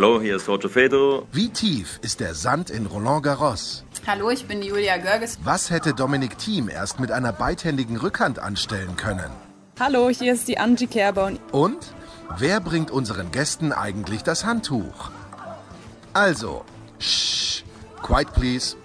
Hallo, hier ist Roger Fedor. Wie tief ist der Sand in Roland Garros? Hallo, ich bin Julia Görges. Was hätte Dominik Thiem erst mit einer beidhändigen Rückhand anstellen können? Hallo, hier ist die Angie Kerber. Und wer bringt unseren Gästen eigentlich das Handtuch? Also, shh, quiet please.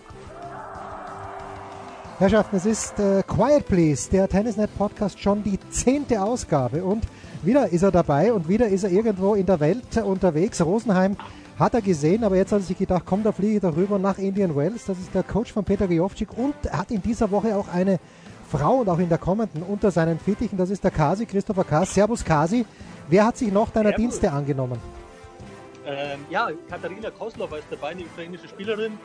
Herrschaften, es ist äh, Quiet Please, der Tennisnet Podcast, schon die zehnte Ausgabe und wieder ist er dabei und wieder ist er irgendwo in der Welt unterwegs. Rosenheim hat er gesehen, aber jetzt hat er sich gedacht, komm, da fliege ich darüber nach Indian Wells. Das ist der Coach von Peter Gejovcik und er hat in dieser Woche auch eine Frau und auch in der kommenden unter seinen Fittichen. Das ist der Kasi, Christopher Kas. Servus Kasi. Wer hat sich noch deiner Servus. Dienste angenommen? Ähm, ja, Katharina Koslova ist dabei, eine ukrainische Spielerin,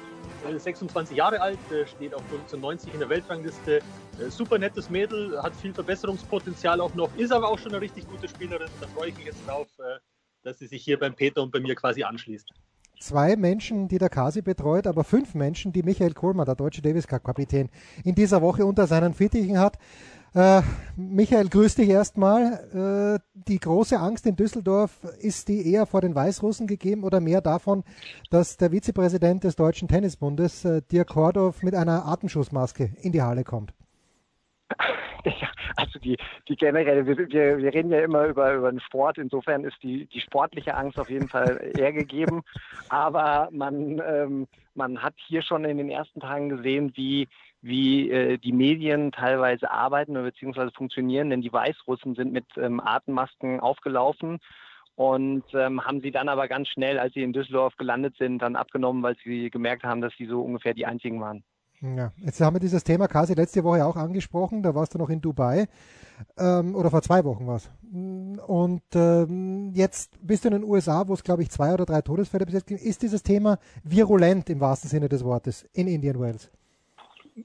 äh, 26 Jahre alt, äh, steht auf 90 in der Weltrangliste. Äh, super nettes Mädel, hat viel Verbesserungspotenzial auch noch, ist aber auch schon eine richtig gute Spielerin. Da freue ich mich jetzt drauf, äh, dass sie sich hier beim Peter und bei mir quasi anschließt. Zwei Menschen, die der Kasi betreut, aber fünf Menschen, die Michael Kohlmann, der deutsche Davis Cup Kapitän, in dieser Woche unter seinen Fittichen hat. Äh, Michael, grüß dich erstmal. Äh, die große Angst in Düsseldorf, ist die eher vor den Weißrussen gegeben oder mehr davon, dass der Vizepräsident des Deutschen Tennisbundes, äh, Dirk Hordorf, mit einer Atemschutzmaske in die Halle kommt? Ja, also die, die generelle, wir, wir, wir reden ja immer über, über den Sport, insofern ist die, die sportliche Angst auf jeden Fall eher gegeben. Aber man, ähm, man hat hier schon in den ersten Tagen gesehen, wie, wie äh, die Medien teilweise arbeiten oder beziehungsweise funktionieren, denn die Weißrussen sind mit ähm, Atemmasken aufgelaufen und ähm, haben sie dann aber ganz schnell, als sie in Düsseldorf gelandet sind, dann abgenommen, weil sie gemerkt haben, dass sie so ungefähr die einzigen waren. Ja, jetzt haben wir dieses Thema Kasi letzte Woche auch angesprochen. Da warst du noch in Dubai ähm, oder vor zwei Wochen was. Und ähm, jetzt bist du in den USA, wo es glaube ich zwei oder drei Todesfälle bis jetzt gibt. Ist dieses Thema virulent im wahrsten Sinne des Wortes in Indian Wells?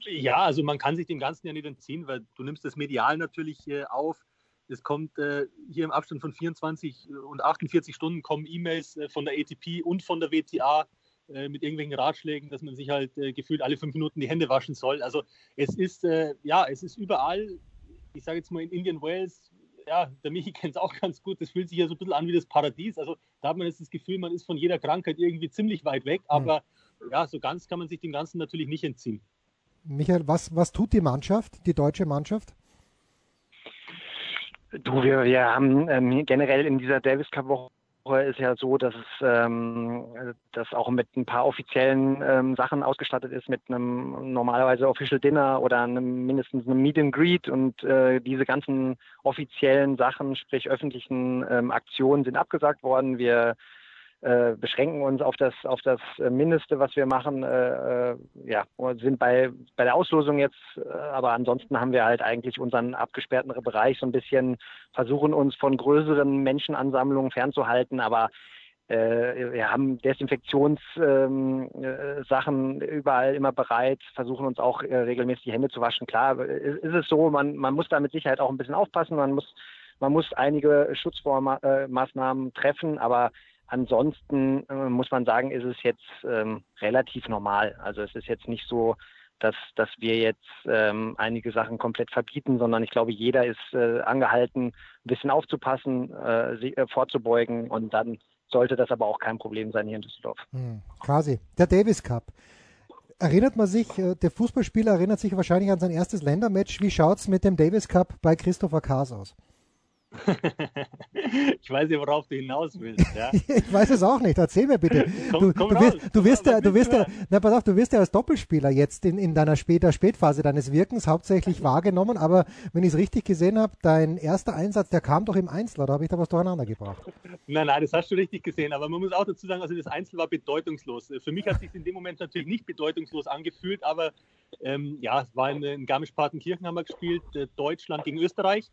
Ja, also man kann sich dem Ganzen ja nicht entziehen, weil du nimmst das medial natürlich äh, auf. Es kommt äh, hier im Abstand von 24 und 48 Stunden kommen E-Mails äh, von der ATP und von der WTA äh, mit irgendwelchen Ratschlägen, dass man sich halt äh, gefühlt alle fünf Minuten die Hände waschen soll. Also es ist äh, ja, es ist überall. Ich sage jetzt mal in Indian Wales. Ja, der Michi kennt es auch ganz gut. Das fühlt sich ja so ein bisschen an wie das Paradies. Also da hat man jetzt das Gefühl, man ist von jeder Krankheit irgendwie ziemlich weit weg. Aber ja, so ganz kann man sich dem Ganzen natürlich nicht entziehen. Michael, was, was tut die Mannschaft, die deutsche Mannschaft? Du, wir, wir haben ähm, generell in dieser Davis Cup Woche ist ja so, dass es ähm, das auch mit ein paar offiziellen ähm, Sachen ausgestattet ist, mit einem normalerweise Official Dinner oder einem mindestens einem Meet and Greet und äh, diese ganzen offiziellen Sachen, sprich öffentlichen ähm, Aktionen sind abgesagt worden. Wir äh, beschränken uns auf das auf das Mindeste, was wir machen. Äh, äh, ja, sind bei bei der Auslosung jetzt, äh, aber ansonsten haben wir halt eigentlich unseren abgesperrten Bereich so ein bisschen versuchen uns von größeren Menschenansammlungen fernzuhalten, aber äh, wir haben Desinfektionssachen ähm, überall immer bereit, versuchen uns auch regelmäßig die Hände zu waschen. Klar, ist, ist es so, man, man muss da mit Sicherheit auch ein bisschen aufpassen, man muss, man muss einige Schutzmaßnahmen treffen, aber ansonsten äh, muss man sagen, ist es jetzt ähm, relativ normal. Also es ist jetzt nicht so, dass, dass wir jetzt ähm, einige Sachen komplett verbieten, sondern ich glaube, jeder ist äh, angehalten, ein bisschen aufzupassen, äh, sie, äh, vorzubeugen und dann sollte das aber auch kein Problem sein hier in Düsseldorf. Hm, quasi. Der Davis Cup. Erinnert man sich, äh, der Fußballspieler erinnert sich wahrscheinlich an sein erstes Ländermatch. Wie schaut's mit dem Davis Cup bei Christopher Kaas aus? ich weiß ja, worauf du hinaus willst. Ja? ich weiß es auch nicht. Erzähl mir bitte. Komm, du, komm du, raus, wirst, du ja, du wirst na pass auf, du wirst ja als Doppelspieler jetzt in, in deiner später Spätphase deines Wirkens hauptsächlich wahrgenommen. Aber wenn ich es richtig gesehen habe, dein erster Einsatz, der kam doch im Einzel, oder habe ich da was durcheinander gebracht? Nein, nein, das hast du richtig gesehen. Aber man muss auch dazu sagen, also das Einzel war bedeutungslos. Für mich hat es sich in dem Moment natürlich nicht bedeutungslos angefühlt, aber ähm, ja, es war in, in Garmisch-Partenkirchen haben wir gespielt, äh, Deutschland gegen Österreich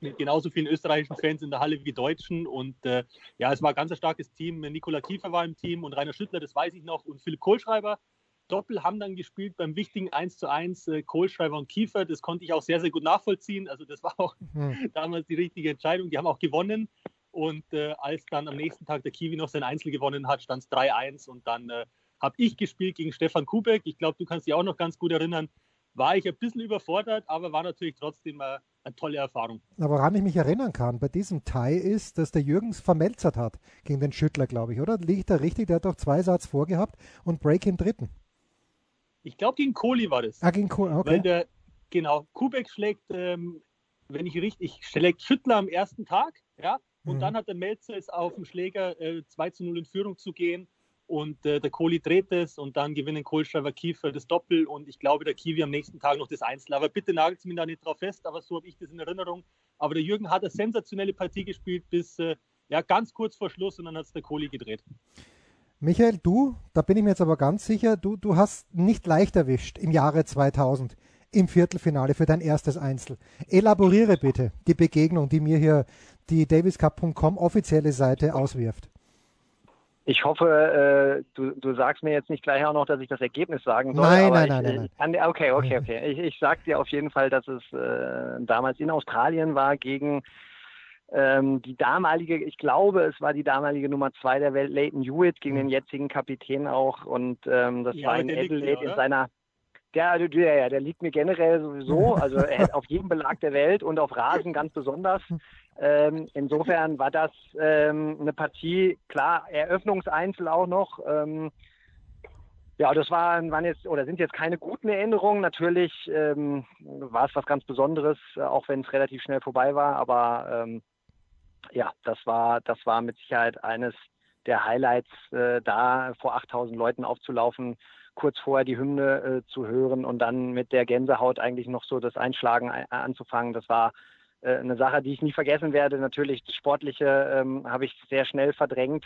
mit genauso vielen österreichischen Fans in der Halle wie Deutschen. Und äh, ja, es war ein ganz starkes Team. Nikola Kiefer war im Team und Rainer Schüttler, das weiß ich noch, und Philipp Kohlschreiber. Doppel haben dann gespielt beim wichtigen 1 zu 1 äh, Kohlschreiber und Kiefer. Das konnte ich auch sehr, sehr gut nachvollziehen. Also das war auch hm. damals die richtige Entscheidung. Die haben auch gewonnen. Und äh, als dann am nächsten Tag der Kiwi noch sein Einzel gewonnen hat, stand es 3-1 und dann äh, habe ich gespielt gegen Stefan Kubek. Ich glaube, du kannst dich auch noch ganz gut erinnern. War ich ein bisschen überfordert, aber war natürlich trotzdem äh, eine tolle Erfahrung. Aber woran ich mich erinnern kann, bei diesem Tie ist, dass der Jürgens vermelzert hat gegen den Schüttler, glaube ich, oder? Liegt da richtig? Der hat doch zwei Satz vorgehabt und Break im dritten. Ich glaube, gegen Kohli war das. Ah, gegen Kohli, okay. Weil der, genau, Kubek schlägt, ähm, wenn ich richtig, schlägt Schüttler am ersten Tag, ja, und mhm. dann hat der Melzer es auf dem Schläger äh, 2 zu 0 in Führung zu gehen und äh, der Kohli dreht es und dann gewinnen Kohlschreiber Kiefer das Doppel und ich glaube, der Kiwi am nächsten Tag noch das Einzel. Aber bitte nagelt mich da nicht drauf fest, aber so habe ich das in Erinnerung. Aber der Jürgen hat eine sensationelle Partie gespielt bis äh, ja, ganz kurz vor Schluss und dann hat es der Kohli gedreht. Michael, du, da bin ich mir jetzt aber ganz sicher, du, du hast nicht leicht erwischt im Jahre 2000 im Viertelfinale für dein erstes Einzel. Elaboriere bitte die Begegnung, die mir hier die daviscup.com offizielle Seite auswirft. Ich hoffe, äh, du, du sagst mir jetzt nicht gleich auch noch, dass ich das Ergebnis sagen soll. Nein, nein, nein, nein, nein. Okay, okay, okay. Ich, ich sag dir auf jeden Fall, dass es äh, damals in Australien war gegen ähm, die damalige, ich glaube, es war die damalige Nummer zwei der Welt, Leighton Hewitt, gegen den mhm. jetzigen Kapitän auch. Und ähm, das ja, war in Adelaide in seiner. Der, der, der, der liegt mir generell sowieso, also er hat auf jedem Belag der Welt und auf Rasen ganz besonders. Ähm, insofern war das ähm, eine Partie, klar, Eröffnungseinzel auch noch. Ähm, ja, das waren, waren jetzt oder sind jetzt keine guten Erinnerungen. Natürlich ähm, war es was ganz Besonderes, auch wenn es relativ schnell vorbei war. Aber ähm, ja, das war, das war mit Sicherheit eines der Highlights, äh, da vor 8000 Leuten aufzulaufen, kurz vorher die Hymne äh, zu hören und dann mit der Gänsehaut eigentlich noch so das Einschlagen ein, anzufangen. Das war äh, eine Sache, die ich nie vergessen werde. Natürlich das Sportliche ähm, habe ich sehr schnell verdrängt,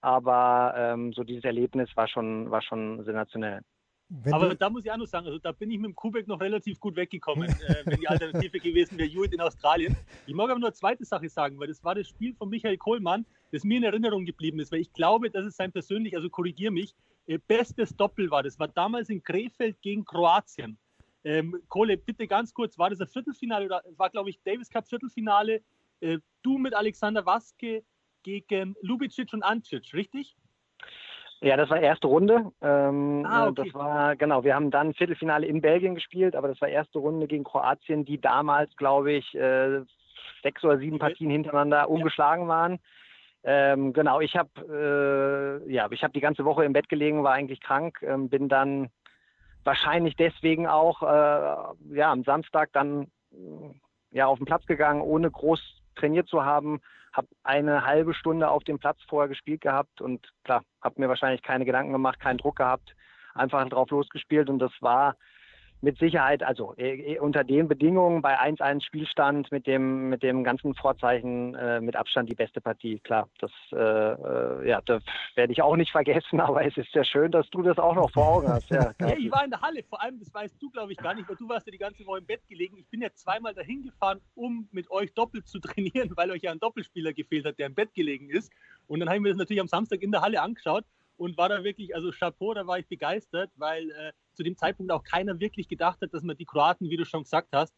aber ähm, so dieses Erlebnis war schon, war schon sensationell. Wenn aber da muss ich auch noch sagen, also da bin ich mit dem Kubek noch relativ gut weggekommen, äh, wenn die Alternative gewesen wäre, Hewitt in Australien. Ich mag aber nur eine zweite Sache sagen, weil das war das Spiel von Michael Kohlmann, das mir in Erinnerung geblieben ist, weil ich glaube, dass es sein persönlich, also korrigier mich, äh, bestes Doppel war. Das war damals in Krefeld gegen Kroatien. Ähm, Kohle, bitte ganz kurz, war das ein Viertelfinale oder war, glaube ich, Davis Cup Viertelfinale? Äh, du mit Alexander Waske gegen Lubicic und Ancic, richtig? Ja, das war erste Runde. Ähm, ah, okay. Das war, genau, wir haben dann Viertelfinale in Belgien gespielt, aber das war erste Runde gegen Kroatien, die damals, glaube ich, äh, sechs oder sieben Partien hintereinander ungeschlagen ja. waren. Ähm, genau, ich habe äh, ja, ich habe die ganze Woche im Bett gelegen, war eigentlich krank, ähm, bin dann wahrscheinlich deswegen auch äh, ja am Samstag dann ja auf den Platz gegangen, ohne groß trainiert zu haben, habe eine halbe Stunde auf dem Platz vorher gespielt gehabt und klar, habe mir wahrscheinlich keine Gedanken gemacht, keinen Druck gehabt, einfach drauf losgespielt und das war mit Sicherheit, also äh, unter den Bedingungen bei 1-1 Spielstand mit dem, mit dem ganzen Vorzeichen äh, mit Abstand die beste Partie. Klar, das, äh, äh ja, das werde ich auch nicht vergessen, aber es ist sehr schön, dass du das auch noch vor Augen hast. Ja, ja ich war in der Halle, vor allem, das weißt du, glaube ich, gar nicht, weil du warst ja die ganze Woche im Bett gelegen. Ich bin ja zweimal dahin gefahren, um mit euch doppelt zu trainieren, weil euch ja ein Doppelspieler gefehlt hat, der im Bett gelegen ist. Und dann haben wir das natürlich am Samstag in der Halle angeschaut und war da wirklich, also Chapeau, da war ich begeistert, weil äh, zu dem Zeitpunkt auch keiner wirklich gedacht hat, dass man die Kroaten, wie du schon gesagt hast,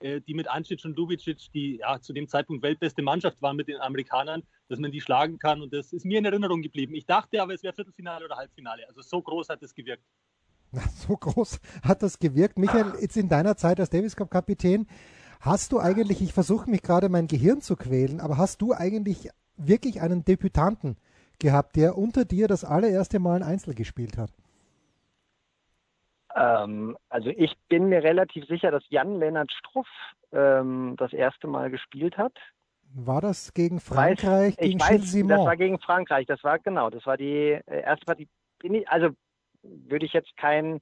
äh, die mit Ancic und Lubicic, die ja zu dem Zeitpunkt weltbeste Mannschaft waren mit den Amerikanern, dass man die schlagen kann. Und das ist mir in Erinnerung geblieben. Ich dachte aber, es wäre Viertelfinale oder Halbfinale. Also so groß hat es gewirkt. Na, so groß hat das gewirkt. Michael, jetzt in deiner Zeit als Davis Cup Kapitän, hast du eigentlich, ich versuche mich gerade mein Gehirn zu quälen, aber hast du eigentlich wirklich einen Debütanten gehabt, der unter dir das allererste Mal ein Einzel gespielt hat? Ähm, also ich bin mir relativ sicher, dass Jan-Lennart Struff ähm, das erste Mal gespielt hat. War das gegen Frankreich, weiß, gegen ich weiß, Simon? Das war gegen Frankreich, das war genau, das war die äh, erste Partie. Also würde ich jetzt kein,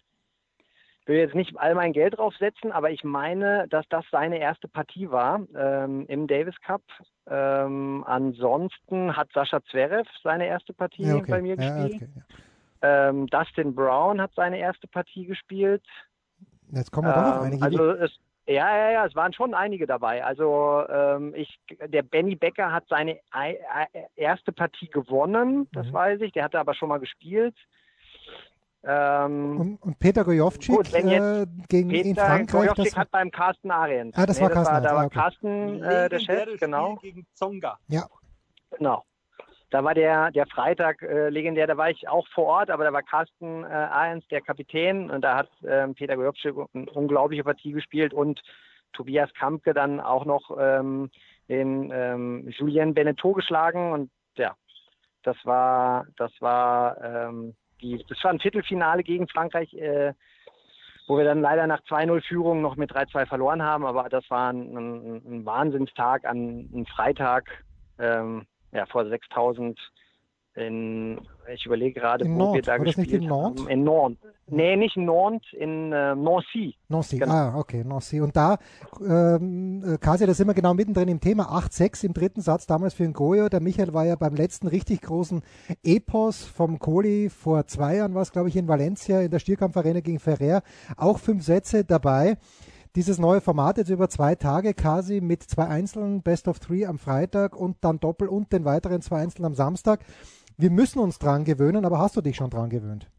würde jetzt nicht all mein Geld draufsetzen, aber ich meine, dass das seine erste Partie war ähm, im Davis Cup. Ähm, ansonsten hat Sascha Zverev seine erste Partie ja, okay. bei mir gespielt. Ja, okay, ja. Ähm, Dustin Brown hat seine erste Partie gespielt. Jetzt kommen wir doch noch ähm, einige. Also es, ja, ja, ja, es waren schon einige dabei. Also ähm, ich, der Benny Becker hat seine erste Partie gewonnen, das mhm. weiß ich. Der hatte aber schon mal gespielt. Ähm, und, und, Peter Gojovcik gut, äh, gegen Peter in Frankreich. Gojovcik hat beim Carsten Ariens. Ah, das nee, war Carsten. War, da war okay. Carsten äh, der Chef, genau. gegen Zonga. Ja. Genau. Da war der, der Freitag äh, legendär, da war ich auch vor Ort, aber da war Carsten äh, Ariens der Kapitän und da hat äh, Peter Gojovcik eine unglaubliche Partie gespielt und Tobias Kampke dann auch noch ähm, den ähm, Julien Beneteau geschlagen und ja, das war, das war ähm, die, das war ein Viertelfinale gegen Frankreich, äh, wo wir dann leider nach 2-0 Führung noch mit 3-2 verloren haben, aber das war ein, ein, ein Wahnsinnstag an einem Freitag ähm, ja, vor 6000 in, ich überlege gerade, in wo Nord. wir da War das gespielt nicht in Nantes? In Nantes. Nee, nicht in Nantes, in äh, Nancy. Nancy, Genau. ah, okay, Nancy. Und da, ähm, äh, Kasi, da sind wir genau mittendrin im Thema. 8-6 im dritten Satz damals für den Goyo. Der Michael war ja beim letzten richtig großen Epos vom Kohli vor zwei Jahren, war es, glaube ich, in Valencia in der Stierkampfarena gegen Ferrer. Auch fünf Sätze dabei. Dieses neue Format jetzt über zwei Tage, Kasi, mit zwei Einzelnen, Best of Three am Freitag und dann Doppel und den weiteren zwei Einzelnen am Samstag. Wir müssen uns dran gewöhnen, aber hast du dich schon dran gewöhnt?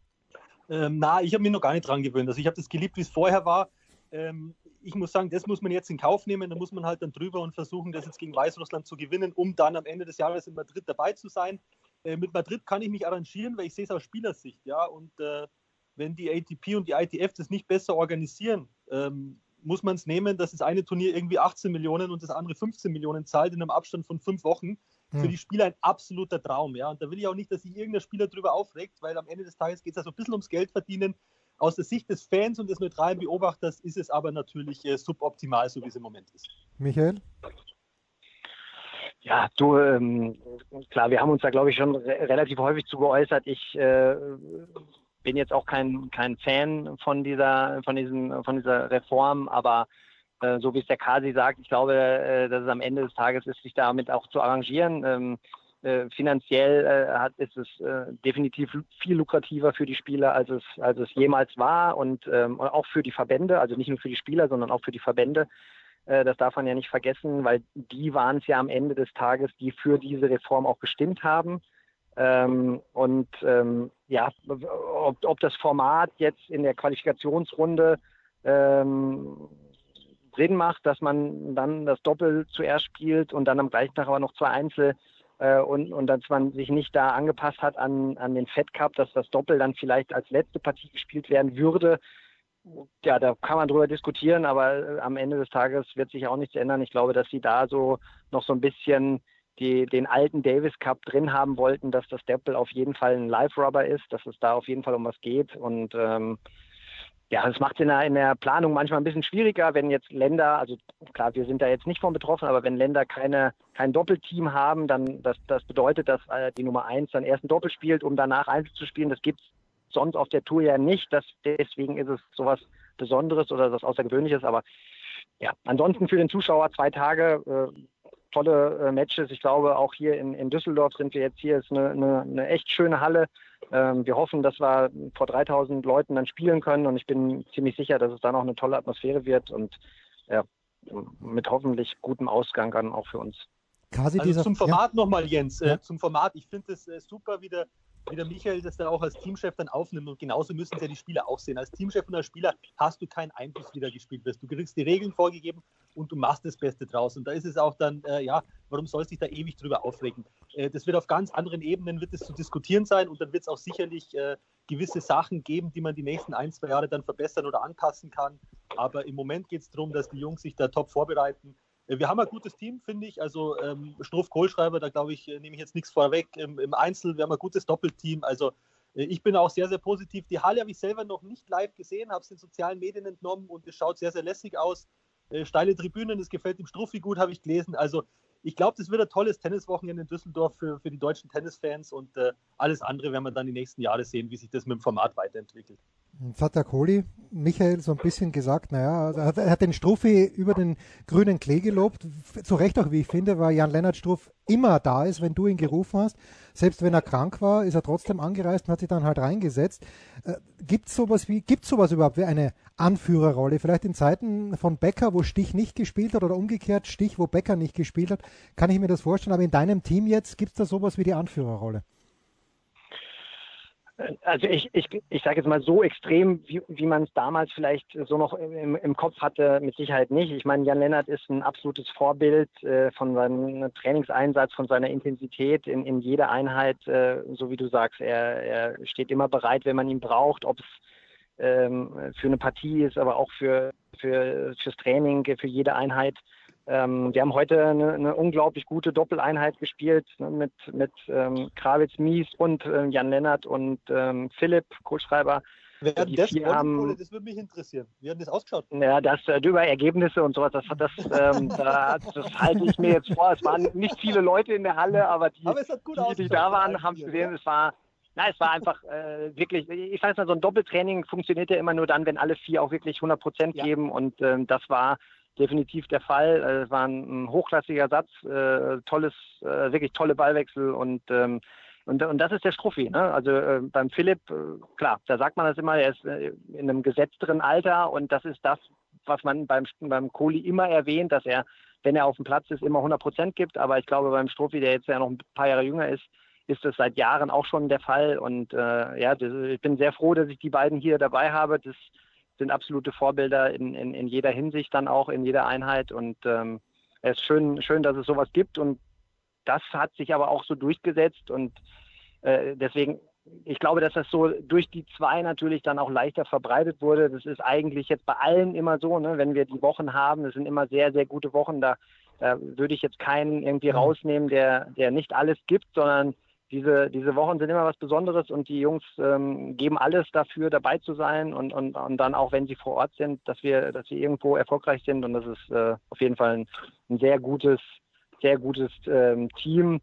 Ähm, na, ich habe mich noch gar nicht dran gewöhnt. Also ich habe das geliebt, wie es vorher war. Ähm, ich muss sagen, das muss man jetzt in Kauf nehmen. Da muss man halt dann drüber und versuchen, das jetzt gegen Weißrussland zu gewinnen, um dann am Ende des Jahres in Madrid dabei zu sein. Äh, mit Madrid kann ich mich arrangieren, weil ich sehe es aus Spielersicht. Ja, und äh, wenn die ATP und die ITF das nicht besser organisieren, ähm, muss man es nehmen, dass das eine Turnier irgendwie 18 Millionen und das andere 15 Millionen zahlt in einem Abstand von fünf Wochen. Für Hm. die Spieler ein absoluter Traum. Ja? Und da will ich auch nicht, dass sich irgendein Spieler drüber aufregt, weil am Ende des Tages geht es ja so ein bisschen ums Geld verdienen. Aus der Sicht des Fans und des neutralen Beobachters ist es aber natürlich äh, suboptimal, so wie es im Moment ist. Michael? Ja, du, ähm, klar, wir haben uns da, glaube ich, schon re relativ häufig zu geäußert. Ich äh, bin jetzt auch kein, kein Fan von dieser, von, diesen, von dieser Reform, aber äh, so wie es der Kasi sagt, ich glaube, äh, dass es am Ende des Tages ist, sich damit auch zu arrangieren. Ähm, äh, finanziell äh, ist es äh, definitiv viel lukrativer für die Spieler, als es, als es jemals war und, ähm, und auch für die Verbände, also nicht nur für die Spieler, sondern auch für die Verbände. Äh, Das darf man ja nicht vergessen, weil die waren es ja am Ende des Tages, die für diese Reform auch gestimmt haben. Ähm, und ähm, ja, ob, ob das Format jetzt in der Qualifikationsrunde ähm, Sinn macht, dass man dann das Doppel zuerst spielt und dann am gleichen Tag aber noch zwei Einzel äh, und, und dass man sich nicht da angepasst hat an, an den Fed Cup, dass das Doppel dann vielleicht als letzte Partie gespielt werden würde. Ja, da kann man drüber diskutieren, aber äh, am Ende des Tages wird sich auch nichts ändern. Ich glaube, dass sie da so noch so ein bisschen die, den alten Davis Cup drin haben wollten, dass das Doppel auf jeden Fall ein Live-Rubber ist, dass es da auf jeden Fall um was geht. Und ähm, ja, das macht es in in der Planung manchmal ein bisschen schwieriger, wenn jetzt Länder, also klar, wir sind da jetzt nicht von betroffen, aber wenn Länder keine, kein Doppelteam haben, dann das, das bedeutet, dass äh, die Nummer eins dann erst ein Doppel spielt, um danach Einzel zu spielen. Das gibt es sonst auf der Tour ja nicht. Das, deswegen ist es sowas Besonderes oder was Außergewöhnliches. Aber ja, ansonsten für den Zuschauer zwei Tage. Äh, tolle äh, Matches. Ich glaube, auch hier in, in Düsseldorf sind wir jetzt hier. Ist eine, eine, eine echt schöne Halle. Ähm, wir hoffen, dass wir vor 3000 Leuten dann spielen können und ich bin ziemlich sicher, dass es dann auch eine tolle Atmosphäre wird und ja, mit hoffentlich gutem Ausgang dann auch für uns. Kasi Also dieser, zum Format nochmal, Jens. Ja. Äh, zum Format. Ich finde es äh, super, wie der, wie der Michael das dann auch als Teamchef dann aufnimmt. Und genauso müssen es ja die Spieler auch sehen. Als Teamchef und als Spieler hast du keinen Einfluss, wie da gespielt wird. Du kriegst die Regeln vorgegeben und du machst das Beste draus. Und da ist es auch dann, äh, ja, warum soll sich da ewig drüber aufregen? Äh, das wird auf ganz anderen Ebenen wird es zu diskutieren sein und dann wird es auch sicherlich äh, gewisse Sachen geben, die man die nächsten ein, zwei Jahre dann verbessern oder anpassen kann. Aber im Moment geht es darum, dass die Jungs sich da top vorbereiten. Äh, Wir haben ein gutes Team, finde ich. Also ähm, Struff Kohlschreiber, da glaube ich, äh, nehme ich jetzt nichts vorweg. Im, Im Einzel, wir haben ein gutes Doppelteam. Also äh, ich bin auch sehr, sehr positiv. Die Halle habe ich selber noch nicht live gesehen, habe es in sozialen Medien entnommen und es schaut sehr, sehr lässig aus. Äh, steile Tribünen, das gefällt dem Struffi gut, habe ich gelesen. Also ich glaube, das wird ein tolles Tenniswochenende in Düsseldorf für, für die deutschen Tennisfans und äh, alles andere werden wir dann die nächsten Jahre sehen, wie sich das mit dem Format weiterentwickelt. Der Kohli Michael so ein bisschen gesagt, naja, er hat, er hat den Struffi über den grünen Klee gelobt. Zu Recht auch, wie ich finde, weil Jan-Lennart Struff immer da ist, wenn du ihn gerufen hast. Selbst wenn er krank war, ist er trotzdem angereist und hat sich dann halt reingesetzt. Äh, gibt es sowas wie, gibt sowas überhaupt wie eine Anführerrolle? Vielleicht in Zeiten von Becker, wo Stich nicht gespielt hat oder umgekehrt Stich, wo Becker nicht gespielt hat, kann ich mir das vorstellen. Aber in deinem Team jetzt gibt es da sowas wie die Anführerrolle? Also ich, ich, ich sage jetzt mal so extrem, wie, wie man es damals vielleicht so noch im, im Kopf hatte, mit Sicherheit nicht. Ich meine, Jan Lennart ist ein absolutes Vorbild äh, von seinem Trainingseinsatz, von seiner Intensität in, in jeder Einheit, äh, so wie du sagst. Er, er steht immer bereit, wenn man ihn braucht, ob es ähm, für eine Partie ist, aber auch für, für fürs Training, für jede Einheit. Ähm, wir haben heute eine, eine, unglaublich gute Doppeleinheit gespielt ne, mit, mit ähm, Krawitz Mies und äh, Jan Lennart und ähm, Philipp Kohlschreiber. Wer hat das haben, Das würde mich interessieren. Wie hat das ausgeschaut? Ja, das äh, über Ergebnisse und sowas, das, das, ähm, da, das halte ich mir jetzt vor. Es waren nicht viele Leute in der Halle, aber die, aber die, die, da waren, haben es gesehen. Es war, na, es war einfach äh, wirklich, ich weiß mal, so ein Doppeltraining funktioniert ja immer nur dann, wenn alle vier auch wirklich 100 Prozent ja. geben und ähm, das war definitiv der Fall. Äh, es war ein, hochklassiger Satz, äh, tolles, äh, wirklich tolle Ballwechsel und ähm, und, und das ist der Strophi. Ne? Also äh, beim Philipp, äh, klar, da sagt man das immer, er ist äh, in einem gesetzteren Alter und das ist das, was man beim, beim Kohli immer erwähnt, dass er, wenn er auf dem Platz ist, immer 100 Prozent gibt. Aber ich glaube, beim Strophi, der jetzt ja noch ein paar Jahre jünger ist, ist das seit Jahren auch schon der Fall. Und äh, ja, das, ich bin sehr froh, dass ich die beiden hier dabei habe. Das sind absolute Vorbilder in, in, in jeder Hinsicht, dann auch in jeder Einheit. Und ähm, es ist schön, schön, dass es sowas gibt. Und das hat sich aber auch so durchgesetzt. Und äh, deswegen, ich glaube, dass das so durch die zwei natürlich dann auch leichter verbreitet wurde. Das ist eigentlich jetzt bei allen immer so, ne? wenn wir die Wochen haben, das sind immer sehr, sehr gute Wochen. Da, da würde ich jetzt keinen irgendwie mhm. rausnehmen, der, der nicht alles gibt, sondern diese, diese Wochen sind immer was Besonderes und die Jungs ähm, geben alles dafür, dabei zu sein und, und, und dann auch, wenn sie vor Ort sind, dass wir, dass wir irgendwo erfolgreich sind. Und das ist äh, auf jeden Fall ein, ein sehr gutes, sehr gutes ähm, Team,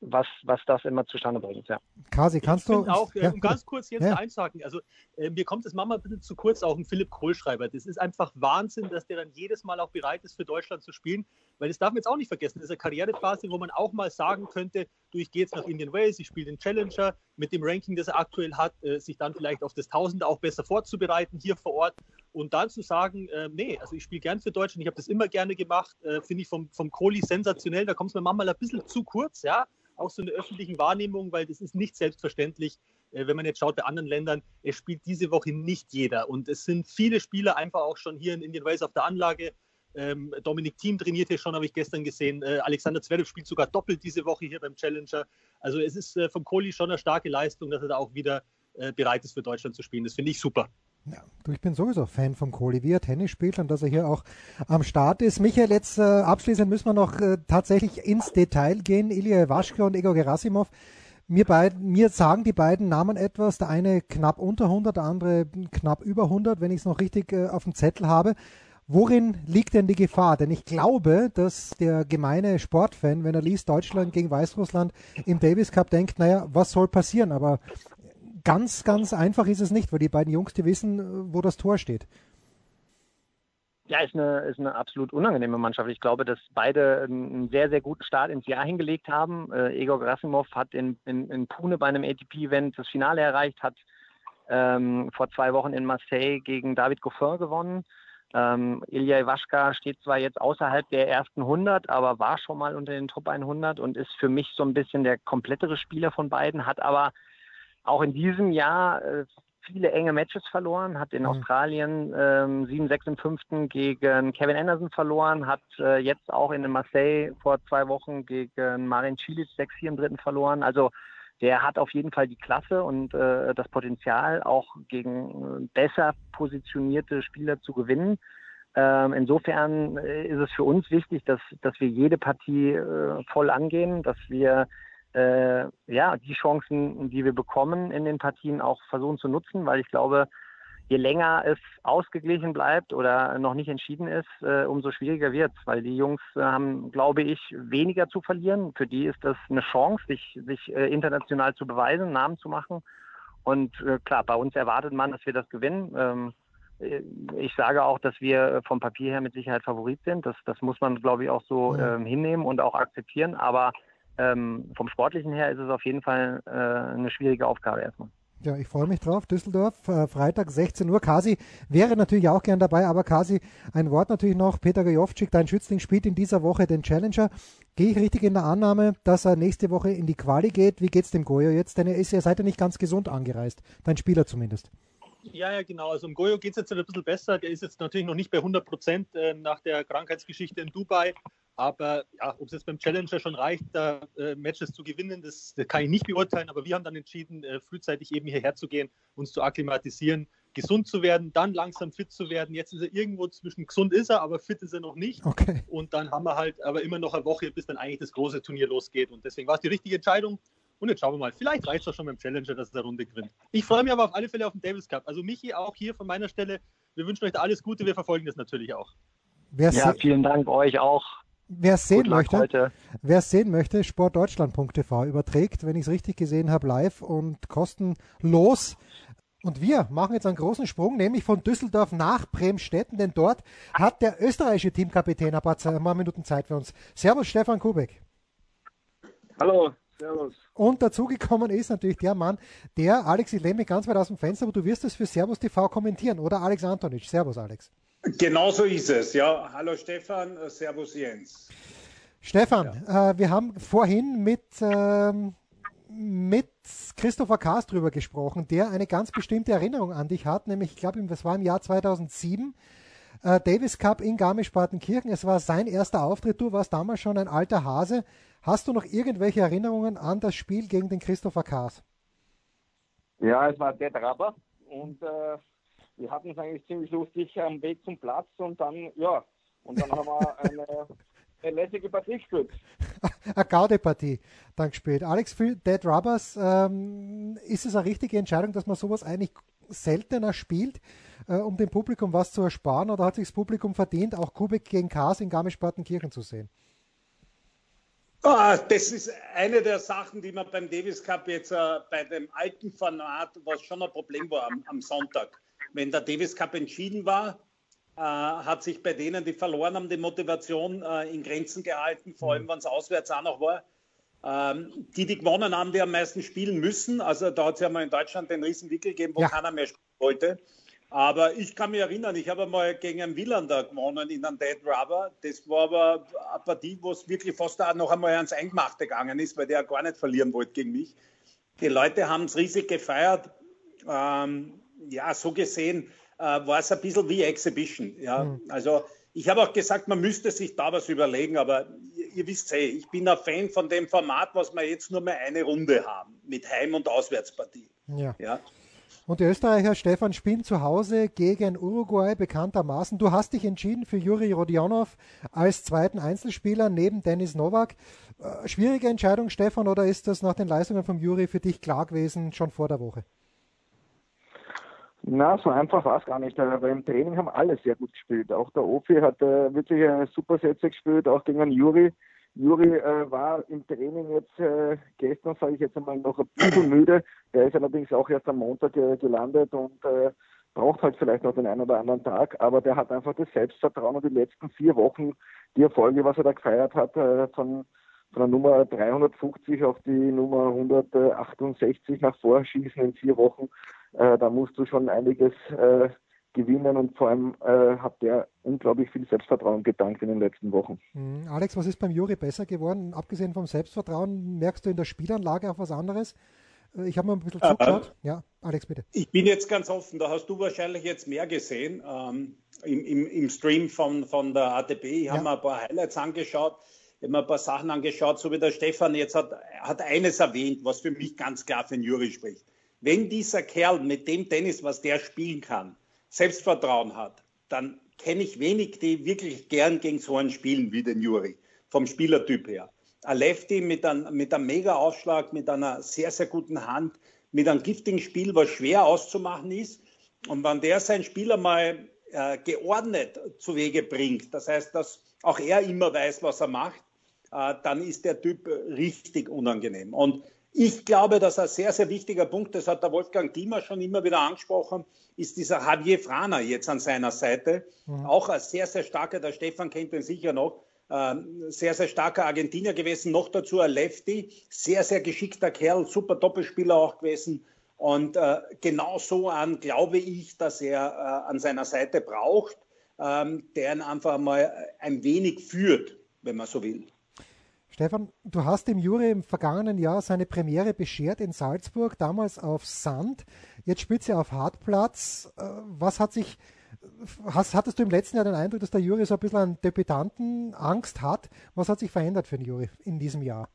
was, was das immer zustande bringt. Ja. Kasi, kannst ich du. Auch, äh, um ganz kurz jetzt ja. einzuhaken, also äh, mir kommt das Mama ein bisschen zu kurz, auch ein Philipp Kohlschreiber. Das ist einfach Wahnsinn, dass der dann jedes Mal auch bereit ist, für Deutschland zu spielen, weil das darf man jetzt auch nicht vergessen. Das ist eine Karrierephase, wo man auch mal sagen könnte, du, ich gehe jetzt nach Indian Wales, ich spiele den Challenger mit dem Ranking, das er aktuell hat, äh, sich dann vielleicht auf das Tausende auch besser vorzubereiten hier vor Ort und dann zu sagen, äh, nee, also ich spiele gern für Deutschland, ich habe das immer gerne gemacht, äh, finde ich vom, vom Kohli sensationell, da kommt es mir manchmal ein bisschen zu kurz, ja, auch so in der öffentlichen Wahrnehmung, weil das ist nicht selbstverständlich, äh, wenn man jetzt schaut bei anderen Ländern, es spielt diese Woche nicht jeder. Und es sind viele Spieler einfach auch schon hier in Indian Wales auf der Anlage. Ähm, Dominik Thiem trainiert hier schon, habe ich gestern gesehen. Äh, Alexander Zverev spielt sogar doppelt diese Woche hier beim Challenger. Also es ist äh, vom Kohli schon eine starke Leistung, dass er da auch wieder bereit ist für Deutschland zu spielen. Das finde ich super. Ja, du, ich bin sowieso Fan von Kohli, wie er Tennis spielt und dass er hier auch am Start ist. Michael, jetzt äh, abschließend müssen wir noch äh, tatsächlich ins Detail gehen. Ilya Waschke und Igor Gerasimov. Mir, beid, mir sagen die beiden Namen etwas. Der eine knapp unter 100, der andere knapp über 100, wenn ich es noch richtig äh, auf dem Zettel habe. Worin liegt denn die Gefahr? Denn ich glaube, dass der gemeine Sportfan, wenn er liest Deutschland gegen Weißrussland im Davis Cup, denkt, naja, was soll passieren? Aber ganz, ganz einfach ist es nicht, weil die beiden Jungs, die wissen, wo das Tor steht. Ja, ist eine, ist eine absolut unangenehme Mannschaft. Ich glaube, dass beide einen sehr, sehr guten Start ins Jahr hingelegt haben. Äh, Egor Grasimov hat in, in, in Pune bei einem ATP-Event das Finale erreicht, hat ähm, vor zwei Wochen in Marseille gegen David Goffin gewonnen. Ähm, Ilya Iwaschka steht zwar jetzt außerhalb der ersten 100, aber war schon mal unter den Top 100 und ist für mich so ein bisschen der komplettere Spieler von beiden, hat aber auch in diesem Jahr äh, viele enge Matches verloren, hat in mhm. Australien ähm, 7-6 im fünften gegen Kevin Anderson verloren, hat äh, jetzt auch in Marseille vor zwei Wochen gegen Marin Cilic 6-4 im dritten verloren. Also der hat auf jeden Fall die Klasse und äh, das Potenzial, auch gegen äh, besser positionierte Spieler zu gewinnen. Ähm, insofern äh, ist es für uns wichtig, dass, dass wir jede Partie äh, voll angehen, dass wir äh, ja, die Chancen, die wir bekommen in den Partien auch versuchen zu nutzen, weil ich glaube, je länger es ausgeglichen bleibt oder noch nicht entschieden ist, äh, umso schwieriger wird es, weil die Jungs äh, haben, glaube ich, weniger zu verlieren. Für die ist das eine Chance, sich, sich äh, international zu beweisen, Namen zu machen. Und äh, klar, bei uns erwartet man, dass wir das gewinnen. Ähm, äh, ich sage auch, dass wir vom Papier her mit Sicherheit Favorit sind. Das, das muss man, glaube ich, auch so ähm, hinnehmen und auch akzeptieren. Aber ähm, vom Sportlichen her ist es auf jeden Fall äh, eine schwierige Aufgabe erstmal. Ja, ich freue mich drauf. Düsseldorf, äh, Freitag 16 Uhr. Kasi wäre natürlich auch gern dabei, aber Kasi, ein Wort natürlich noch. Peter Gajowczyk, dein Schützling, spielt in dieser Woche den Challenger. Gehe ich richtig in der Annahme, dass er nächste Woche in die Quali geht? Wie geht's dem Goyo jetzt? Denn er ist ja seid ihr nicht ganz gesund angereist. Dein Spieler zumindest. Ja, ja, genau. Also um Goyo geht es jetzt ein bisschen besser. Der ist jetzt natürlich noch nicht bei 100 Prozent äh, nach der Krankheitsgeschichte in Dubai. Aber ja, ob es jetzt beim Challenger schon reicht, da äh, Matches zu gewinnen, das, das, kann ich nicht beurteilen. Aber wir haben dann entschieden, äh, frühzeitig eben hierher zu gehen, uns zu akklimatisieren, gesund zu werden, dann langsam fit zu werden. Jetzt ist er irgendwo zwischen gesund ist er, aber fit ist er noch nicht. Okay. Und dann haben wir halt aber immer noch eine Woche, bis dann eigentlich das große Turnier losgeht. Und deswegen war es die richtige Entscheidung. Und jetzt schauen wir mal. Vielleicht reicht es doch schon beim Challenger, dass er der Runde gewinnt. Ich freue mich aber auf alle Fälle auf den Davis Cup. Also Michi, auch hier von meiner Stelle, wir wünschen euch da alles Gute. Wir verfolgen das natürlich auch. Ja, vielen Dank euch auch. Wer es sehen möchte, wer es sehen möchte, sportdeutschland.tv überträgt, wenn ich es richtig gesehen habe, live und kostenlos. Und wir machen jetzt einen großen Sprung, nämlich von Düsseldorf nach Bremstetten, denn dort hat der österreichische Teamkapitän ein paar, ein paar Minuten Zeit für uns. Servus, Stefan Kubek. Hallo, Servus. Und dazugekommen ist natürlich der Mann, der, Alex, ich lehne mich ganz weit aus dem Fenster, aber du wirst es für Servus TV kommentieren, oder Alex Antonic? Servus, Alex. Genau so ist es, ja. Hallo Stefan, äh, Servus Jens. Stefan, ja. äh, wir haben vorhin mit, ähm, mit Christopher Kaas drüber gesprochen, der eine ganz bestimmte Erinnerung an dich hat, nämlich, ich glaube, das war im Jahr 2007, äh, Davis Cup in Garmisch-Partenkirchen. Es war sein erster Auftritt. Du warst damals schon ein alter Hase. Hast du noch irgendwelche Erinnerungen an das Spiel gegen den Christopher Kaas? Ja, es war der Traber und äh, wir hatten es eigentlich ziemlich lustig am Weg zum Platz und dann, ja, und dann haben wir eine, eine lässige Partie gespielt. eine Gaude-Partie dann gespielt. Alex, für Dead Rubbers ähm, ist es eine richtige Entscheidung, dass man sowas eigentlich seltener spielt, äh, um dem Publikum was zu ersparen oder hat sich das Publikum verdient, auch Kubik gegen Kars in Garmisch-Partenkirchen zu sehen? Ah, das ist eine der Sachen, die man beim Davis Cup jetzt äh, bei dem alten Format, was schon ein Problem war am, am Sonntag wenn der Davis Cup entschieden war, äh, hat sich bei denen, die verloren haben, die Motivation äh, in Grenzen gehalten, vor allem mhm. wenn es auswärts auch noch war. Ähm, die, die gewonnen haben, die am meisten spielen müssen. Also da hat es ja mal in Deutschland den Riesenwickel gegeben, wo ja. keiner mehr spielen wollte. Aber ich kann mich erinnern, ich habe mal gegen einen Willander gewonnen in einem Dead Rubber. Das war aber eine Partie, wo es wirklich fast auch noch einmal ans Eingemachte gegangen ist, weil der gar nicht verlieren wollte gegen mich. Die Leute haben es riesig gefeiert. Ähm, ja, so gesehen äh, war es ein bisschen wie Exhibition. Ja. Mhm. Also ich habe auch gesagt, man müsste sich da was überlegen, aber ihr, ihr wisst eh, ich bin ein Fan von dem Format, was wir jetzt nur mehr eine Runde haben, mit Heim- und Auswärtspartie. Ja. ja. Und die Österreicher Stefan spielen zu Hause gegen Uruguay bekanntermaßen. Du hast dich entschieden für Juri Rodionov als zweiten Einzelspieler neben Dennis Novak. Äh, schwierige Entscheidung, Stefan, oder ist das nach den Leistungen von Juri für dich klar gewesen schon vor der Woche? Na, so einfach war es gar nicht. Aber im Training haben alle sehr gut gespielt. Auch der Ofi hat äh, wirklich eine super Sätze gespielt, auch gegen den Juri. Juri äh, war im Training jetzt äh, gestern, sage ich jetzt einmal, noch ein bisschen müde. Der ist allerdings auch erst am Montag äh, gelandet und äh, braucht halt vielleicht noch den einen oder anderen Tag. Aber der hat einfach das Selbstvertrauen und die letzten vier Wochen, die Erfolge, was er da gefeiert hat, äh, von von der Nummer 350 auf die Nummer 168 nach Vorschießen in vier Wochen. Äh, da musst du schon einiges äh, gewinnen und vor allem äh, hat der unglaublich viel Selbstvertrauen gedankt in den letzten Wochen. Mhm. Alex, was ist beim Juri besser geworden? Abgesehen vom Selbstvertrauen, merkst du in der Spielanlage auch was anderes? Äh, ich habe mal ein bisschen zugeschaut. Äh, ja, Alex, bitte. Ich bin jetzt ganz offen, da hast du wahrscheinlich jetzt mehr gesehen ähm, im, im, im, Stream von, von der ATB. Ich ja. habe mir ein paar Highlights angeschaut. Ich habe mir ein paar Sachen angeschaut, so wie der Stefan jetzt hat, hat eines erwähnt, was für mich ganz klar für den Juri spricht wenn dieser Kerl mit dem Tennis, was der spielen kann, Selbstvertrauen hat, dann kenne ich wenig, die wirklich gern gegen so einen spielen wie den Juri, vom Spielertyp her. Ein Lefty mit, ein, mit einem Mega-Ausschlag, mit einer sehr, sehr guten Hand, mit einem giftigen Spiel, was schwer auszumachen ist. Und wenn der sein Spiel einmal äh, geordnet zu Wege bringt, das heißt, dass auch er immer weiß, was er macht, äh, dann ist der Typ richtig unangenehm. Und ich glaube, dass ein sehr, sehr wichtiger Punkt, das hat der Wolfgang Klima schon immer wieder angesprochen, ist dieser Javier Frana jetzt an seiner Seite. Mhm. Auch ein sehr, sehr starker, der Stefan kennt ihn sicher noch, ähm, sehr, sehr starker Argentinier gewesen, noch dazu ein Lefty, sehr, sehr geschickter Kerl, super Doppelspieler auch gewesen. Und äh, genau so an glaube ich, dass er äh, an seiner Seite braucht, ähm, der ihn einfach mal ein wenig führt, wenn man so will. Stefan, du hast dem Juri im vergangenen Jahr seine Premiere beschert in Salzburg, damals auf Sand. Jetzt spielt er auf Hartplatz. Äh, was hat sich, hast, hattest du im letzten Jahr den Eindruck, dass der Juri so ein bisschen an Debütantenangst hat? Was hat sich verändert für den Juri in diesem Jahr?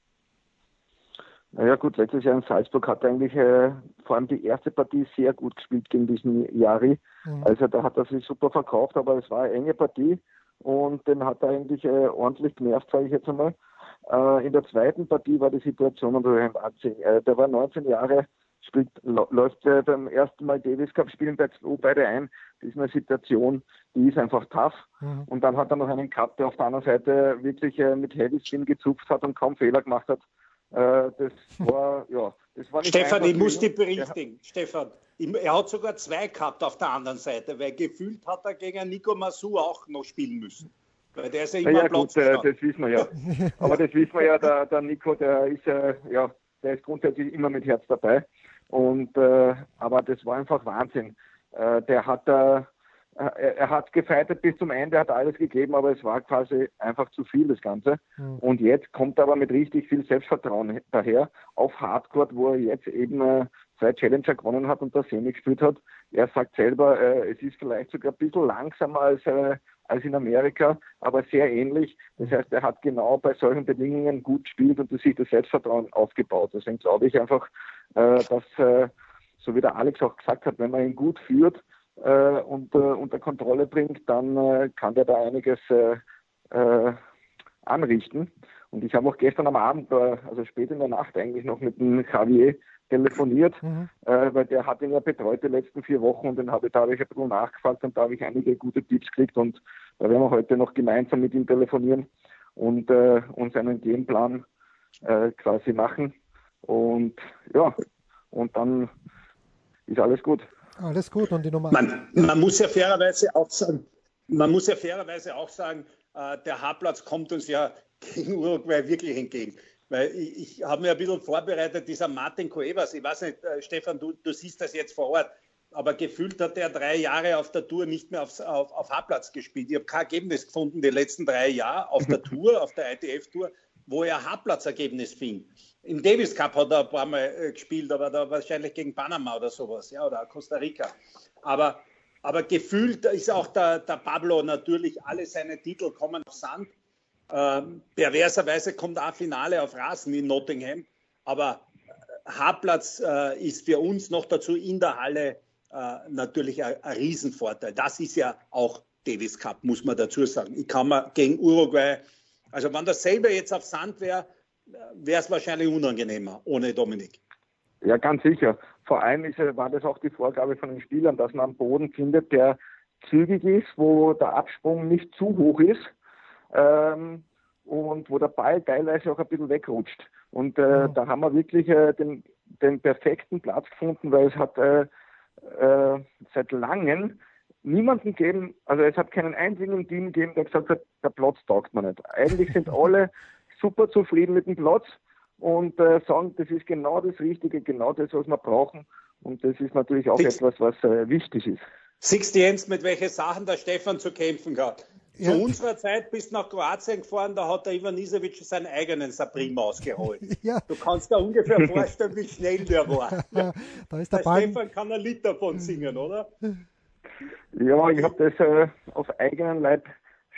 Naja gut, letztes Jahr in Salzburg hat er eigentlich äh, vor allem die erste Partie sehr gut gespielt gegen diesen Jari. Mhm. Also da hat er sich super verkauft, aber es war eine enge Partie und den hat er eigentlich äh, ordentlich genervt, sage ich jetzt einmal. Äh, in der zweiten Partie war die Situation unter Herrn Watzing. Äh, der war 19 Jahre, spielt, läuft äh, beim ersten Mal Davis Cup spielen bei zwei beide ein. Das ist eine Situation, die ist einfach tough. Mhm. Und dann hat er noch einen Cut, der auf der anderen Seite wirklich äh, mit Heavy Spin gezupft hat und kaum Fehler gemacht hat. Äh, das war, ja, das war nicht Stefan, ich muss dich berichtigen. Ja. Stefan, er hat sogar zwei gehabt auf der anderen Seite, weil gefühlt hat er gegen Nico Masu auch noch spielen müssen. Weil der ist ja immer ja, gut, äh, das wissen wir ja. Aber das wissen wir ja, der, der Nico, der ist äh, ja, der ist grundsätzlich immer mit Herz dabei. Und äh, aber das war einfach Wahnsinn. Äh, der hat äh, er, er, hat gefeitet bis zum Ende, hat alles gegeben, aber es war quasi einfach zu viel, das Ganze. Mhm. Und jetzt kommt er aber mit richtig viel Selbstvertrauen daher auf Hardcore, wo er jetzt eben äh, zwei Challenger gewonnen hat und das Semi gespielt hat. Er sagt selber, äh, es ist vielleicht sogar ein bisschen langsamer als, äh, als in Amerika, aber sehr ähnlich. Das heißt, er hat genau bei solchen Bedingungen gut gespielt und sich das Selbstvertrauen aufgebaut. Deswegen glaube ich einfach, äh, dass, äh, so wie der Alex auch gesagt hat, wenn man ihn gut führt, äh, unter, unter Kontrolle bringt, dann äh, kann der da einiges äh, äh, anrichten. Und ich habe auch gestern am Abend, äh, also spät in der Nacht eigentlich noch mit dem Javier telefoniert, mhm. äh, weil der hat ihn ja betreut die letzten vier Wochen und dann habe, da habe ich ein bisschen nachgefragt und da habe ich einige gute Tipps gekriegt und da werden wir heute noch gemeinsam mit ihm telefonieren und äh, uns einen Gameplan äh, quasi machen. Und ja, und dann ist alles gut. Alles gut und die Nummer. Man, man muss ja fairerweise auch sagen, man muss ja fairerweise auch sagen, äh, der H-Platz kommt uns ja gegen Uruguay wirklich entgegen. Weil ich, ich habe mir ein bisschen vorbereitet, dieser Martin Cuevas, ich weiß nicht, äh, Stefan, du, du siehst das jetzt vor Ort, aber gefühlt hat er drei Jahre auf der Tour nicht mehr aufs, auf, auf H-Platz gespielt. Ich habe kein Ergebnis gefunden die letzten drei Jahre auf der Tour, auf der ITF-Tour, wo er H-Platz-Ergebnis fing. Im Davis Cup hat er ein paar Mal äh, gespielt, aber da wahrscheinlich gegen Panama oder sowas, ja, oder Costa Rica. Aber, aber gefühlt ist auch der, der Pablo natürlich, alle seine Titel kommen auf Sand. Ähm, perverserweise kommt auch Finale auf Rasen in Nottingham. Aber H-Platz äh, ist für uns noch dazu in der Halle äh, natürlich ein, Riesenvorteil. Das ist ja auch Davis Cup, muss man dazu sagen. Ich kann mir gegen Uruguay, also wenn das selber jetzt auf Sand wäre, wäre es wahrscheinlich unangenehmer ohne Dominik. Ja, ganz sicher. Vor allem ist, war das auch die Vorgabe von den Spielern, dass man einen Boden findet, der zügig ist, wo der Absprung nicht zu hoch ist ähm, und wo der Ball teilweise auch ein bisschen wegrutscht. Und äh, mhm. da haben wir wirklich äh, den, den perfekten Platz gefunden, weil es hat äh, äh, seit langem niemanden gegeben, also es hat keinen einzigen Team gegeben, der gesagt hat, der Platz taugt man nicht. Eigentlich sind alle super zufrieden mit dem Platz und äh, sagen, das ist genau das Richtige, genau das, was wir brauchen. Und das ist natürlich auch Six etwas, was äh, wichtig ist. Siehst du Jens, mit welchen Sachen der Stefan zu kämpfen hat? Ja. Zu unserer Zeit bist du nach Kroatien gefahren, da hat der Ivan Isevic seinen eigenen Saprima ausgeholt. Ja. Du kannst dir ungefähr vorstellen, wie schnell der war. Ja, da ist der, der Stefan kann ein Lied davon singen, oder? Ja, ich habe das äh, auf eigenen Leib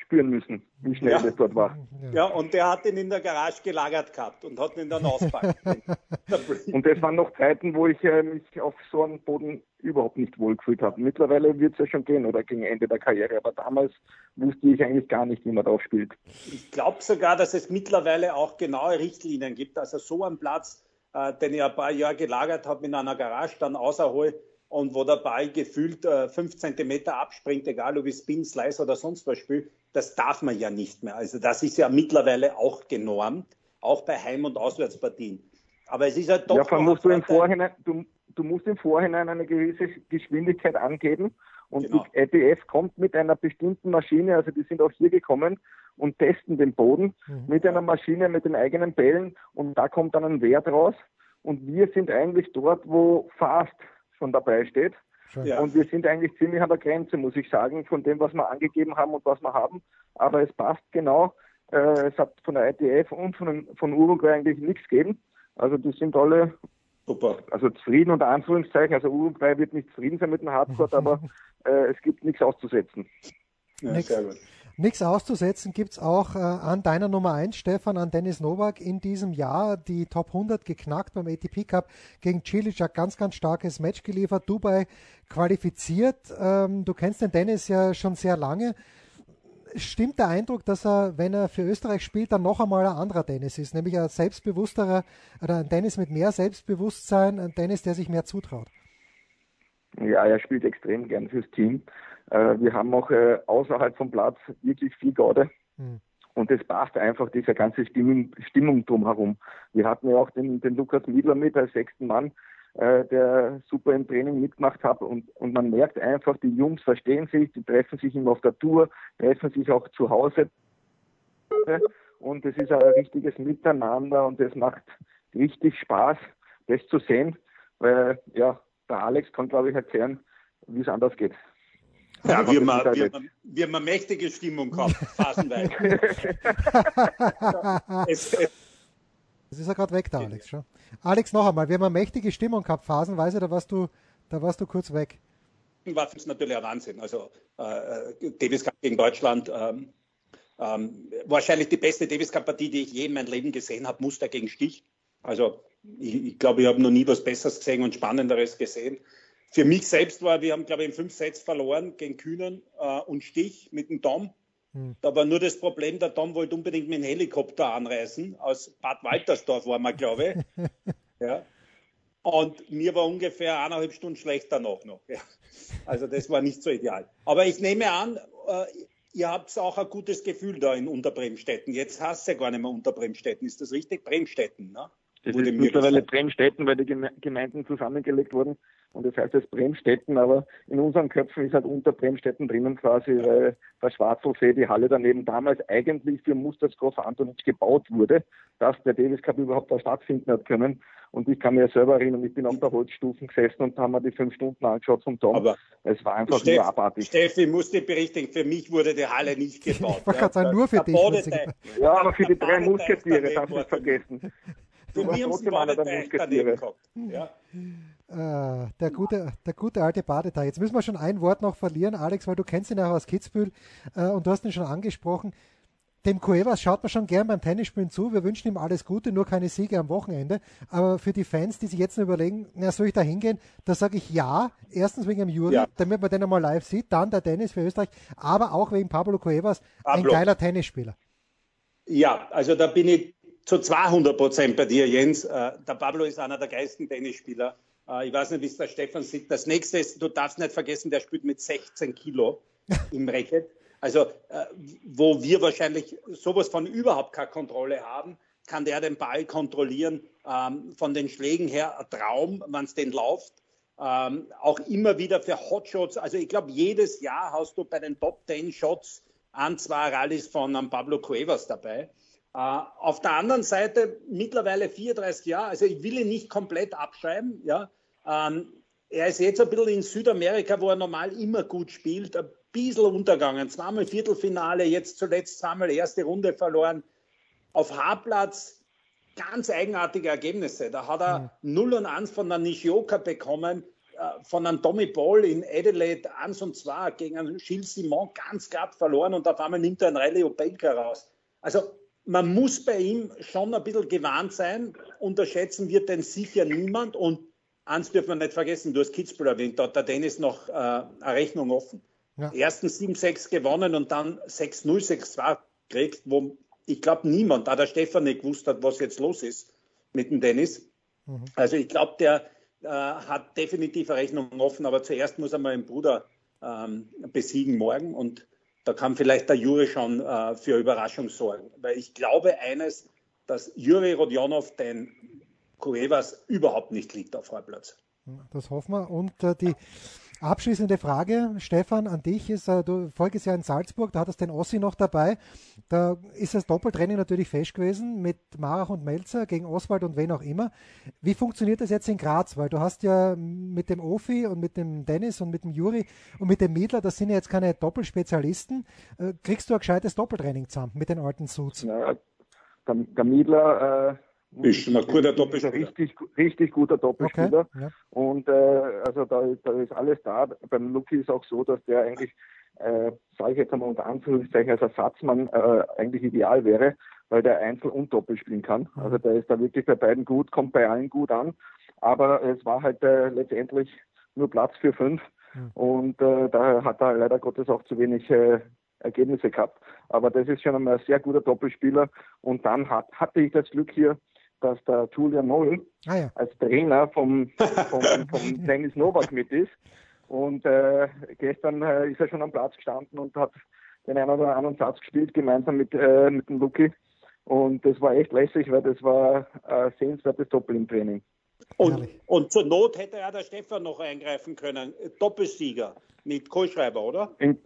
spüren müssen, wie schnell ja. das dort war. Ja, und der hat ihn in der Garage gelagert gehabt und hat ihn dann auspackt. und das waren noch Zeiten, wo ich äh, mich auf so einem Boden überhaupt nicht wohlgefühlt habe. Mittlerweile wird es ja schon gehen oder gegen Ende der Karriere, aber damals wusste ich eigentlich gar nicht, wie man drauf spielt. Ich glaube sogar, dass es mittlerweile auch genaue Richtlinien gibt. Also so ein Platz, äh, den ich ein paar Jahre gelagert habe in einer Garage, dann außerhole und wo der Ball gefühlt äh, fünf Zentimeter abspringt, egal ob ich Spin, Slice oder sonst was spiele, das darf man ja nicht mehr. Also das ist ja mittlerweile auch genormt, auch bei Heim- und Auswärtspartien. Aber es ist halt doch. Ja, musst du, im Vorhinein, du, du, musst im Vorhinein eine gewisse Geschwindigkeit angeben. Und genau. die ETF kommt mit einer bestimmten Maschine, also die sind auch hier gekommen und testen den Boden mhm. mit einer Maschine, mit den eigenen Bällen und da kommt dann ein Wert raus und wir sind eigentlich dort, wo Fast schon dabei steht. Ja. Und wir sind eigentlich ziemlich an der Grenze, muss ich sagen, von dem, was wir angegeben haben und was wir haben. Aber es passt genau. Äh, es hat von der ITF und von, von Uruguay eigentlich nichts gegeben. Also die sind alle Super. Also zufrieden unter Anführungszeichen. Also Uruguay wird nicht zufrieden sein mit dem Hardcore, aber äh, es gibt nichts auszusetzen. Ja, Nix. Nichts auszusetzen gibt es auch äh, an deiner Nummer 1, Stefan, an Dennis Novak in diesem Jahr. Die Top 100 geknackt beim ATP Cup gegen Cilic. Ganz, ganz starkes Match geliefert. Dubai qualifiziert. Ähm, du kennst den Dennis ja schon sehr lange. Stimmt der Eindruck, dass er, wenn er für Österreich spielt, dann noch einmal ein anderer Dennis ist, nämlich ein selbstbewussterer oder ein Dennis mit mehr Selbstbewusstsein, ein Dennis, der sich mehr zutraut? Ja, er spielt extrem gern fürs Team. Äh, wir haben auch äh, außerhalb vom Platz wirklich viel Garde. Mhm. Und es passt einfach, diese ganze Stimmung, Stimmung drumherum. Wir hatten ja auch den, den Lukas Miedler mit als sechsten Mann, äh, der super im Training mitgemacht hat. Und, und man merkt einfach, die Jungs verstehen sich, die treffen sich immer auf der Tour, treffen sich auch zu Hause. Und es ist ein richtiges Miteinander und es macht richtig Spaß, das zu sehen. Weil, ja, der Alex kann, glaube ich, erzählen, wie es anders geht. Ja, wir haben, wir, haben, wir eine mächtige Stimmung gehabt, phasenweise. es, ist ja gerade weg, der Alex. Schon. Alex, noch einmal, wir haben eine mächtige Stimmung gehabt, phasenweise, da warst du, da warst du kurz weg. War für uns natürlich ein Wahnsinn. Also äh, Davis Cup gegen Deutschland, ähm, ähm, wahrscheinlich die beste Davis Cup-Partie, die ich je in meinem Leben gesehen habe, Muster gegen Stich. Also ich, ich glaube, ich habe noch nie was Besseres gesehen und Spannenderes gesehen. Für mich selbst war, wir haben, glaube ich, in fünf Sets verloren gegen Kühnen äh, und Stich mit dem Dom. Hm. Da war nur das Problem, der Dom wollte unbedingt mit dem Helikopter anreisen. Aus Bad Waltersdorf war man, glaube ich. ja. Und mir war ungefähr eineinhalb Stunden schlechter noch. noch ja. Also das war nicht so ideal. Aber ich nehme an, äh, ihr habt auch ein gutes Gefühl da in Unterbremstetten. Jetzt hast du ja gar nicht mehr Unterbremstetten. Ist das richtig? Bremstetten, ne? Das ist mittlerweile Bremstetten, weil die Gemeinden zusammengelegt wurden. Und das heißt jetzt Bremstetten, aber in unseren Köpfen ist halt unter Bremstetten drinnen quasi, weil der Schwarzelsee, die Halle daneben damals eigentlich für Musterskopf Antonic gebaut wurde, dass der Davis Cup überhaupt da stattfinden hat können. Und ich kann mir selber erinnern, ich bin auf der Holzstufen gesessen und haben mir die fünf Stunden angeschaut vom Tom. Aber es war einfach Steff, nur abartig. Steffi, ich muss dich berichtigen, für mich wurde die Halle nicht gebaut. Ich wollte sagen, nur für dich. Ja, aber für die drei Musketiere, darf ich vergessen. Mich haben sie Badeteich daneben gehabt. Ja. Äh, der, gute, der gute alte Badeteich. Jetzt müssen wir schon ein Wort noch verlieren, Alex, weil du kennst ihn auch aus Kitzbühel äh, und du hast ihn schon angesprochen. Dem Cuevas schaut man schon gern beim Tennisspielen zu. Wir wünschen ihm alles Gute, nur keine Siege am Wochenende. Aber für die Fans, die sich jetzt nur überlegen, na, soll ich da hingehen? Da sage ich ja. Erstens wegen dem Juri, ja. damit man den einmal live sieht. Dann der Tennis für Österreich. Aber auch wegen Pablo Cuevas, Pablo. ein geiler Tennisspieler. Ja, also da bin ich zu 200 Prozent bei dir, Jens. Äh, der Pablo ist einer der geilsten Tennisspieler. Äh, ich weiß nicht, wie es der Stefan sieht. Das nächste ist, du darfst nicht vergessen, der spielt mit 16 Kilo im Racket. Also, äh, wo wir wahrscheinlich sowas von überhaupt keine Kontrolle haben, kann der den Ball kontrollieren. Ähm, von den Schlägen her ein Traum, wenn es den läuft. Ähm, auch immer wieder für Hotshots. Also, ich glaube, jedes Jahr hast du bei den Top 10 Shots ein, zwei Rallyes von Pablo Cuevas dabei. Uh, auf der anderen Seite mittlerweile 34 Jahre, also ich will ihn nicht komplett abschreiben. Ja. Ähm, er ist jetzt ein bisschen in Südamerika, wo er normal immer gut spielt, ein bisschen untergegangen. Zweimal Viertelfinale, jetzt zuletzt zweimal erste Runde verloren. Auf Haarplatz ganz eigenartige Ergebnisse. Da hat er mhm. 0 und 1 von der Nishioka bekommen, äh, von einem Tommy Ball in Adelaide 1 und 2 gegen einen Gilles Simon ganz knapp verloren und auf einmal nimmt er einen Rallye Opelka raus. Also man muss bei ihm schon ein bisschen gewarnt sein. Unterschätzen wird denn sicher niemand. Und eins dürfen wir nicht vergessen, du hast Kitzbühel erwähnt, da hat der Dennis noch äh, eine Rechnung offen. Ja. Ersten 7-6 gewonnen und dann 6-0, 6-2 kriegt, wo ich glaube niemand, da der Stefan nicht gewusst hat, was jetzt los ist mit dem Dennis. Mhm. Also ich glaube, der äh, hat definitiv eine Rechnung offen, aber zuerst muss er mal den Bruder ähm, besiegen morgen und da kann vielleicht der Juri schon äh, für Überraschung sorgen. Weil ich glaube eines, dass Juri Rodionov den Cuevas überhaupt nicht liegt auf Freiplatz. Das hoffen wir. Und äh, die Abschließende Frage, Stefan, an dich ist, äh, du voriges Jahr in Salzburg, da hattest den Ossi noch dabei. Da ist das Doppeltraining natürlich fest gewesen mit Marach und Melzer gegen Oswald und wen auch immer. Wie funktioniert das jetzt in Graz? Weil du hast ja mit dem Ofi und mit dem Dennis und mit dem Juri und mit dem Miedler, das sind ja jetzt keine Doppelspezialisten. Äh, kriegst du ein gescheites Doppeltraining zusammen mit den alten Suits? Ja, der, der Miedler äh, ist ein guter Doppelspieler. Richtig, richtig guter Doppelspieler. Okay, ja. Und äh, also da, da, ist alles da. Beim Lucky ist auch so, dass der eigentlich, äh, sage ich jetzt einmal unter Anführungszeichen, als Ersatzmann äh, eigentlich ideal wäre, weil der Einzel und Doppel spielen kann. Mhm. Also der ist da wirklich bei beiden gut, kommt bei allen gut an. Aber es war halt äh, letztendlich nur Platz für fünf. Mhm. Und äh, da hat er leider Gottes auch zu wenig äh, Ergebnisse gehabt. Aber das ist schon einmal ein sehr guter Doppelspieler. Und dann hat, hatte ich das Glück hier, dass der Julian Moll ah, ja. als Trainer vom, vom, vom Dennis Novak mit ist. Und äh, gestern äh, ist er schon am Platz gestanden und hat den einen oder anderen Satz gespielt, gemeinsam mit, äh, mit dem Luki. Und das war echt lässig, weil das war ein sehenswertes Doppel im Training. Und, und zur Not hätte ja der Stefan noch eingreifen können. Doppelsieger mit Kohlschreiber, oder? In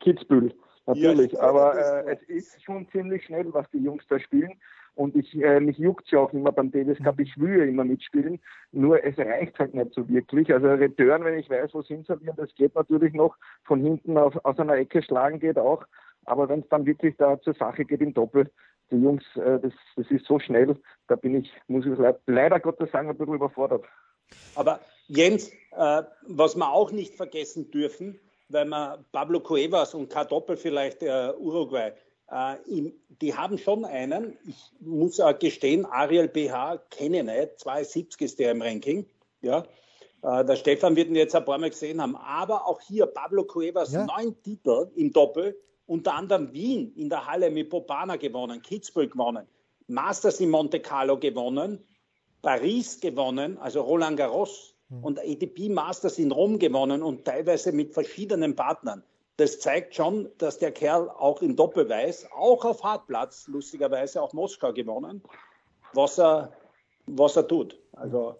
Kitzbühel, natürlich. Ja, Aber äh, es ist schon ziemlich schnell, was die Jungs da spielen. Und ich, äh, mich juckt ja auch immer beim Davis Cup, ich will ja immer mitspielen, nur es reicht halt nicht so wirklich. Also Return, wenn ich weiß, wo es hinservieren, das geht natürlich noch. Von hinten auf, aus einer Ecke schlagen geht auch. Aber wenn es dann wirklich da zur Sache geht im Doppel, die Jungs, äh, das, das ist so schnell, da bin ich, muss ich leider, leider Gottes sagen, ein bisschen überfordert. Aber Jens, äh, was wir auch nicht vergessen dürfen, weil wir Pablo Cuevas und K. Doppel vielleicht äh, Uruguay, die haben schon einen, ich muss auch gestehen, Ariel BH kenne ich nicht, 72 ist der im Ranking. Ja. Äh, der Stefan wird ihn jetzt ein paar Mal gesehen haben. Aber auch hier Pablo Cuevas, ja. neun Titel im Doppel, unter anderem Wien in der Halle mit Popana gewonnen, Kitzbühel gewonnen, Masters in Monte Carlo gewonnen, Paris gewonnen, also Roland Garros hm. und ATP Masters in Rom gewonnen und teilweise mit verschiedenen Partnern das zeigt schon, dass der Kerl auch im Doppel weiß, auch auf Hartplatz, lustigerweise auch Moskau gewonnen, was er, was er tut. Also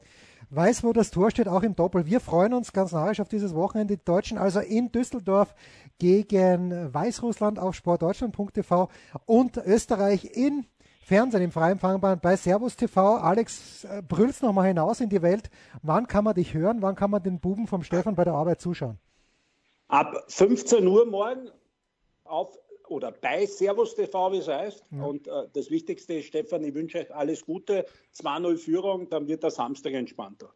weiß, wo das Tor steht, auch im Doppel. Wir freuen uns ganz narrisch auf dieses Wochenende. Die Deutschen also in Düsseldorf gegen Weißrussland auf sportdeutschland.tv und Österreich in Fernsehen im freien Fangbahn bei Servus TV. Alex, äh, brüllst nochmal hinaus in die Welt. Wann kann man dich hören? Wann kann man den Buben vom Stefan bei der Arbeit zuschauen? Ab 15 Uhr morgen auf oder bei Servus TV, wie es heißt. Ja. Und äh, das Wichtigste ist, Stefan, ich wünsche euch alles Gute. 2-0 Führung, dann wird der Samstag entspannter.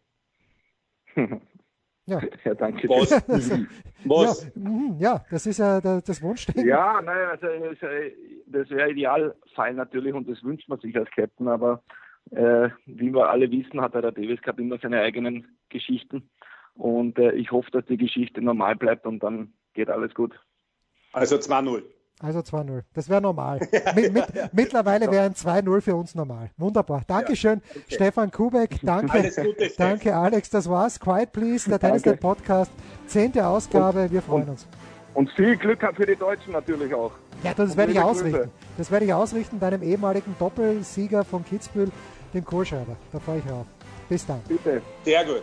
Ja. ja, danke. Was? Was? Ja, mhm, ja, das ist ja das Wunschdenken. Ja, nein, also das wäre idealfall natürlich und das wünscht man sich als Captain, aber äh, wie wir alle wissen, hat der Davis Cup immer seine eigenen Geschichten. Und äh, ich hoffe, dass die Geschichte normal bleibt und dann geht alles gut. Also 2-0. Also 2-0. Das wäre normal. mit, mit, mittlerweile wäre ein 2-0 für uns normal. Wunderbar. Dankeschön, ja, okay. Stefan Kubek. Danke, Alles Gute, danke Alex. Das war's. Quiet Please, der Tennisnet Podcast. Zehnte Ausgabe. Und, Wir freuen und, uns. Und viel Glück für die Deutschen natürlich auch. Ja, das werde ich ausrichten. Grüße. Das werde ich ausrichten bei einem ehemaligen Doppelsieger von Kitzbühel, dem Kohlschreiber. Da freue ich mich auf. Bis dann. Bitte. Sehr gut.